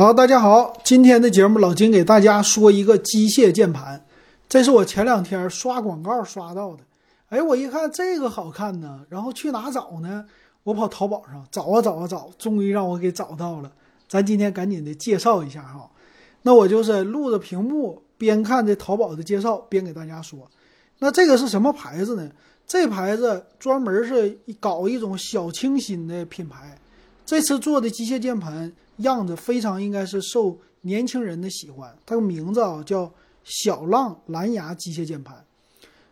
好，大家好，今天的节目老金给大家说一个机械键盘，这是我前两天刷广告刷到的。哎，我一看这个好看呢，然后去哪找呢？我跑淘宝上找啊找啊找，终于让我给找到了。咱今天赶紧的介绍一下哈。那我就是录着屏幕，边看这淘宝的介绍，边给大家说。那这个是什么牌子呢？这牌子专门是搞一种小清新的品牌。这次做的机械键盘样子非常应该是受年轻人的喜欢。它的名字啊叫小浪蓝牙机械键盘，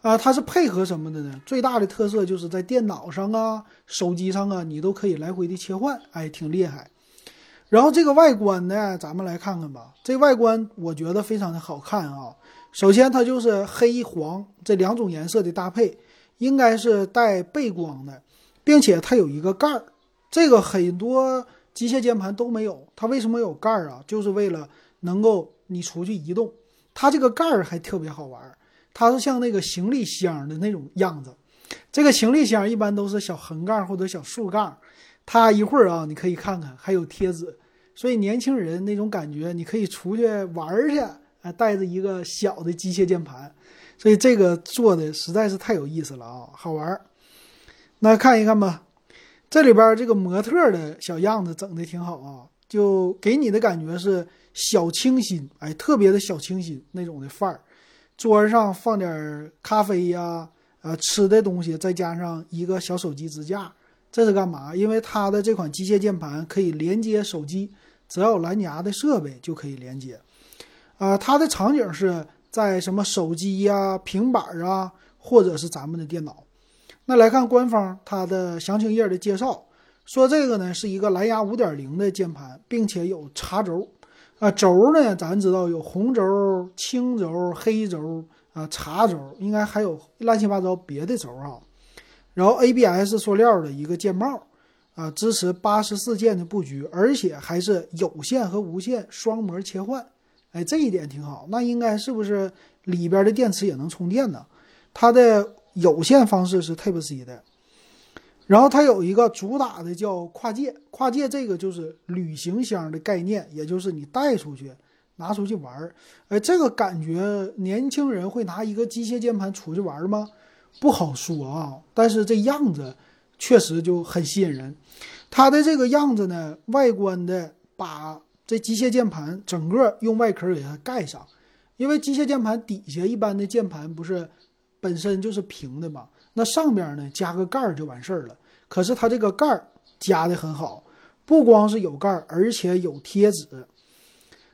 啊，它是配合什么的呢？最大的特色就是在电脑上啊、手机上啊，你都可以来回的切换，哎，挺厉害。然后这个外观呢，咱们来看看吧。这外观我觉得非常的好看啊。首先它就是黑黄这两种颜色的搭配，应该是带背光的，并且它有一个盖儿。这个很多机械键盘都没有，它为什么有盖儿啊？就是为了能够你出去移动。它这个盖儿还特别好玩，它是像那个行李箱的那种样子。这个行李箱一般都是小横杠或者小竖杠，它一会儿啊，你可以看看还有贴纸，所以年轻人那种感觉，你可以出去玩去，啊，带着一个小的机械键盘，所以这个做的实在是太有意思了啊，好玩。那看一看吧。这里边这个模特的小样子整的挺好啊，就给你的感觉是小清新，哎，特别的小清新那种的范儿。桌上放点咖啡呀，呃，吃的东西，再加上一个小手机支架，这是干嘛？因为它的这款机械键盘可以连接手机，只要有蓝牙的设备就可以连接。啊，它的场景是在什么手机呀、平板啊，或者是咱们的电脑。那来看官方它的详情页的介绍，说这个呢是一个蓝牙五点零的键盘，并且有插轴，啊轴呢咱知道有红轴、青轴、黑轴啊插轴，应该还有乱七八糟别的轴啊。然后 ABS 塑料的一个键帽，啊支持八十四键的布局，而且还是有线和无线双模切换，哎这一点挺好。那应该是不是里边的电池也能充电呢？它的。有线方式是 Type C 的，然后它有一个主打的叫跨界，跨界这个就是旅行箱的概念，也就是你带出去、拿出去玩儿。哎，这个感觉年轻人会拿一个机械键盘出去玩吗？不好说啊，但是这样子确实就很吸引人。它的这个样子呢，外观的把这机械键盘整个用外壳给它盖上，因为机械键盘底下一般的键盘不是。本身就是平的嘛，那上边呢加个盖儿就完事儿了。可是它这个盖儿加的很好，不光是有盖儿，而且有贴纸。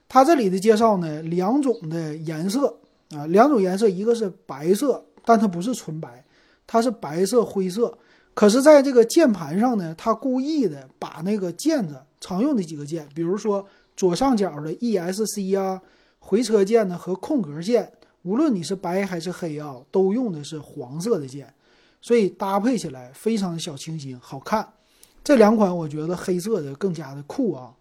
它这里的介绍呢，两种的颜色啊，两种颜色，一个是白色，但它不是纯白，它是白色灰色。可是在这个键盘上呢，它故意的把那个键子常用的几个键，比如说左上角的 ESC 啊，回车键呢和空格键。无论你是白还是黑啊，都用的是黄色的键，所以搭配起来非常的小清新，好看。这两款我觉得黑色的更加的酷啊。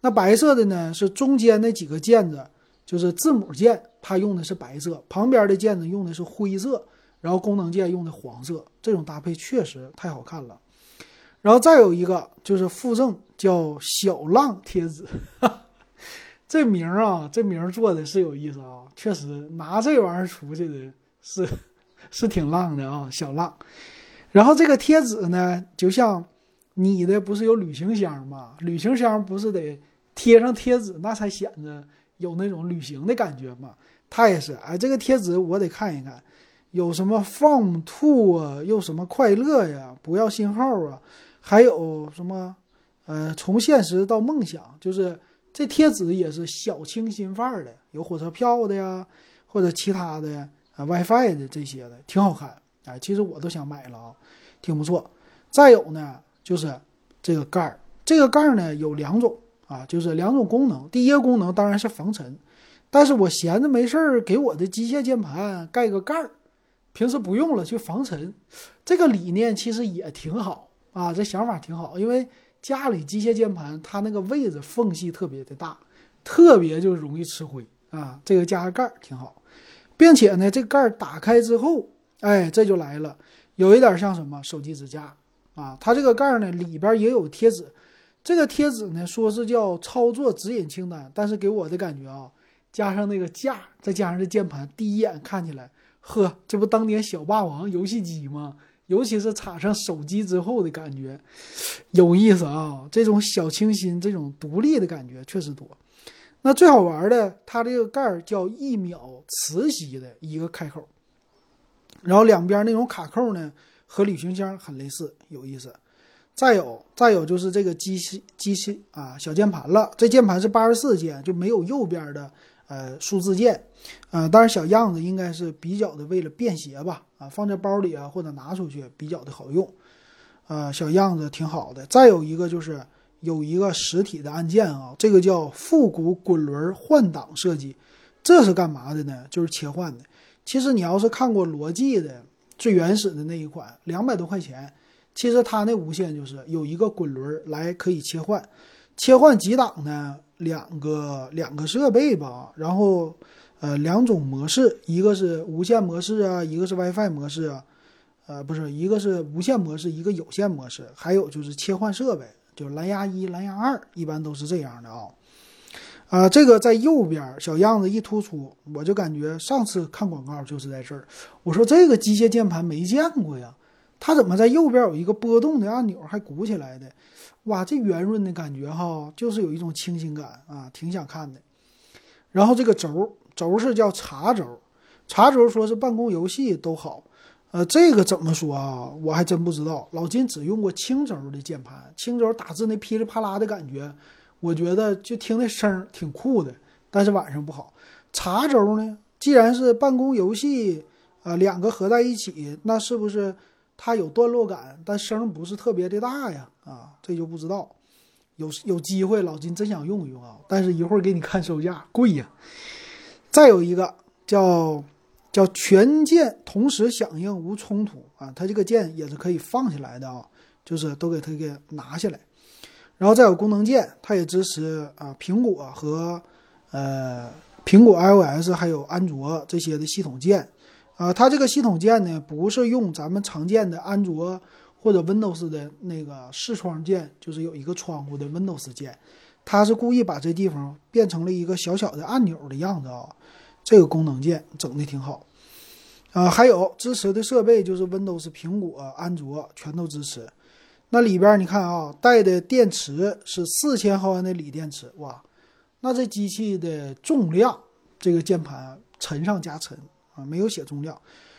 那白色的呢，是中间那几个键子，就是字母键，它用的是白色，旁边的键子用的是灰色，然后功能键用的黄色，这种搭配确实太好看了。然后再有一个就是附赠叫小浪贴纸。这名儿啊，这名儿做的是有意思啊，确实拿这玩意儿出去的是是挺浪的啊，小浪。然后这个贴纸呢，就像你的不是有旅行箱吗？旅行箱不是得贴上贴纸，那才显得有那种旅行的感觉嘛。它也是，哎，这个贴纸我得看一看，有什么放兔啊，又什么快乐呀，不要信号啊，还有什么呃，从现实到梦想，就是。这贴纸也是小清新范儿的，有火车票的呀，或者其他的啊 WiFi 的这些的，挺好看。哎，其实我都想买了啊，挺不错。再有呢，就是这个盖儿，这个盖儿呢有两种啊，就是两种功能。第一个功能当然是防尘，但是我闲着没事儿，给我的机械键盘盖个盖儿，平时不用了去防尘，这个理念其实也挺好啊，这想法挺好，因为。家里机械键盘，它那个位置缝隙特别的大，特别就容易吃灰啊。这个加个盖儿挺好，并且呢，这盖儿打开之后，哎，这就来了，有一点像什么手机支架啊。它这个盖儿呢里边也有贴纸，这个贴纸呢，说是叫操作指引清单，但是给我的感觉啊，加上那个架，再加上这键盘，第一眼看起来，呵，这不当年小霸王游戏机吗？尤其是插上手机之后的感觉，有意思啊！这种小清新、这种独立的感觉确实多。那最好玩的，它这个盖儿叫一秒磁吸的一个开口，然后两边那种卡扣呢，和旅行箱很类似，有意思。再有，再有就是这个机器机器啊，小键盘了。这键盘是八十四键，就没有右边的呃数字键，呃，但是小样子应该是比较的为了便携吧，啊，放在包里啊或者拿出去比较的好用，呃，小样子挺好的。再有一个就是有一个实体的按键啊，这个叫复古滚轮换挡设计，这是干嘛的呢？就是切换的。其实你要是看过罗技的最原始的那一款，两百多块钱。其实它那无线就是有一个滚轮来可以切换，切换几档呢？两个两个设备吧，然后呃两种模式，一个是无线模式啊，一个是 WiFi 模式啊，呃不是一个是无线模式，一个有线模式，还有就是切换设备，就是蓝牙一、蓝牙二，一般都是这样的啊。啊，这个在右边小样子一突出，我就感觉上次看广告就是在这儿，我说这个机械键盘没见过呀。它怎么在右边有一个波动的按钮，还鼓起来的？哇，这圆润的感觉哈，就是有一种清新感啊，挺想看的。然后这个轴轴是叫茶轴，茶轴说是办公游戏都好，呃，这个怎么说啊？我还真不知道。老金只用过青轴的键盘，青轴打字那噼里啪啦的感觉，我觉得就听那声挺酷的，但是晚上不好。茶轴呢，既然是办公游戏，呃，两个合在一起，那是不是？它有段落感，但声不是特别的大呀，啊，这就不知道。有有机会，老金真想用一用啊，但是一会儿给你看售价，贵呀。再有一个叫叫全键同时响应无冲突啊，它这个键也是可以放下来的啊，就是都给它给拿下来。然后再有功能键，它也支持啊苹果和呃苹果 iOS 还有安卓这些的系统键。啊，它这个系统键呢，不是用咱们常见的安卓或者 Windows 的那个视窗键，就是有一个窗户的 Windows 键，它是故意把这地方变成了一个小小的按钮的样子啊。这个功能键整的挺好。啊，还有支持的设备就是 Windows、苹果、安卓全都支持。那里边你看啊，带的电池是四千毫安的锂电池，哇，那这机器的重量，这个键盘沉上加沉。啊没有写重量，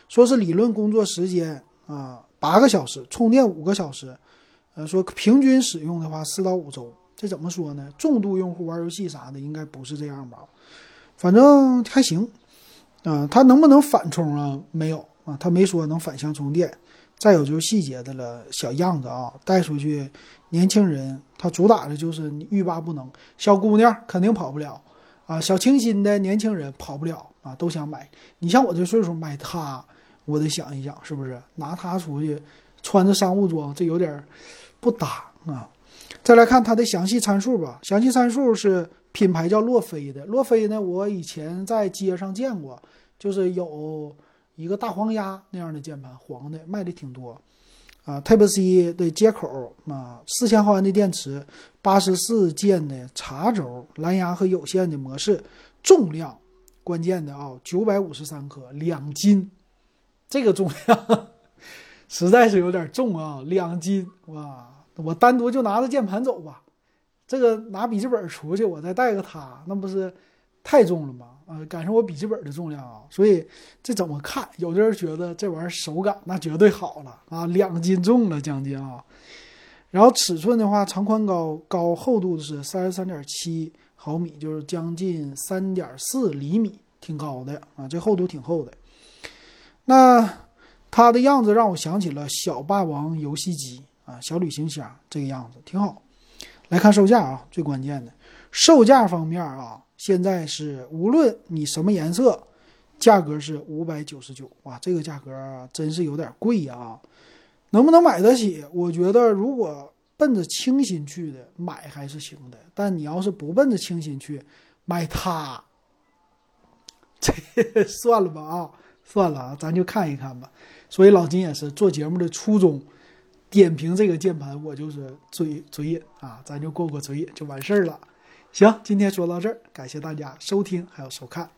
说是理论工作时间啊八个小时，充电五个小时，呃，说平均使用的话四到五周，这怎么说呢？重度用户玩游戏啥的应该不是这样吧？反正还行啊。它能不能反充啊？没有啊，他没说能反向充电。再有就是细节的了，小样子啊，带出去，年轻人他主打的就是欲罢不能，小姑娘肯定跑不了啊，小清新的年轻人跑不了。啊，都想买。你像我这岁数买它，我得想一想，是不是拿它出去穿着商务装，这有点不搭啊。再来看它的详细参数吧。详细参数是品牌叫洛飞的。洛飞呢，我以前在街上见过，就是有一个大黄鸭那样的键盘，黄的，卖的挺多。啊，Type C 的接口啊，四千毫安的电池，八十四键的插轴，蓝牙和有线的模式，重量。关键的啊，九百五十三克，两斤，这个重量实在是有点重啊，两斤哇！我单独就拿着键盘走吧，这个拿笔记本出去，我再带个它，那不是太重了吗？啊，赶上我笔记本的重量啊，所以这怎么看？有的人觉得这玩意儿手感那绝对好了啊，两斤重了将近啊。然后尺寸的话，长宽高高厚度是三十三点七。毫米就是将近三点四厘米，挺高的啊，这厚度挺厚的。那它的样子让我想起了小霸王游戏机啊，小旅行箱这个样子挺好。来看售价啊，最关键的售价方面啊，现在是无论你什么颜色，价格是五百九十九哇，这个价格真是有点贵呀，能不能买得起？我觉得如果。奔着清新去的买还是行的，但你要是不奔着清新去买它，这算了吧啊，算了啊，咱就看一看吧。所以老金也是做节目的初衷，点评这个键盘，我就是嘴嘴瘾啊，咱就过过嘴瘾就完事儿了。行，今天说到这儿，感谢大家收听还有收看。